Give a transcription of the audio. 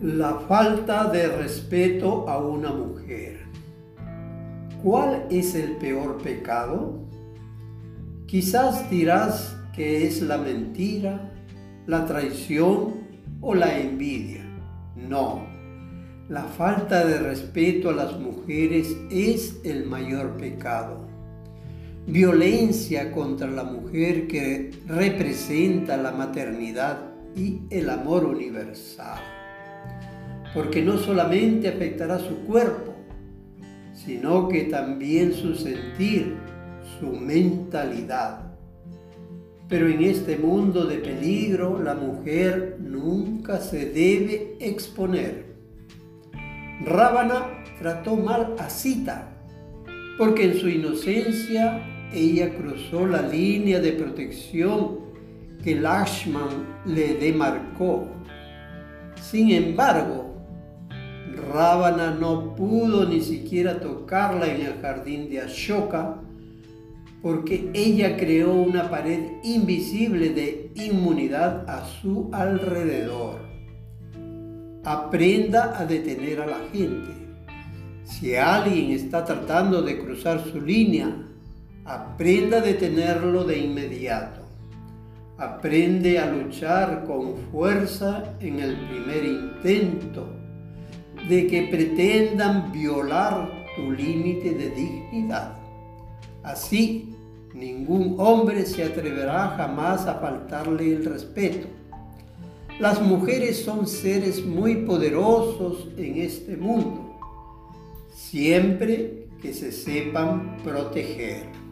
La falta de respeto a una mujer. ¿Cuál es el peor pecado? Quizás dirás que es la mentira, la traición o la envidia. No, la falta de respeto a las mujeres es el mayor pecado. Violencia contra la mujer que representa la maternidad y el amor universal porque no solamente afectará su cuerpo, sino que también su sentir, su mentalidad. Pero en este mundo de peligro la mujer nunca se debe exponer. Rábana trató mal a Sita, porque en su inocencia ella cruzó la línea de protección que Lashman le demarcó. Sin embargo, Rábana no pudo ni siquiera tocarla en el jardín de Ashoka porque ella creó una pared invisible de inmunidad a su alrededor. Aprenda a detener a la gente. Si alguien está tratando de cruzar su línea, aprenda a detenerlo de inmediato. Aprende a luchar con fuerza en el primer intento de que pretendan violar tu límite de dignidad. Así, ningún hombre se atreverá jamás a faltarle el respeto. Las mujeres son seres muy poderosos en este mundo, siempre que se sepan proteger.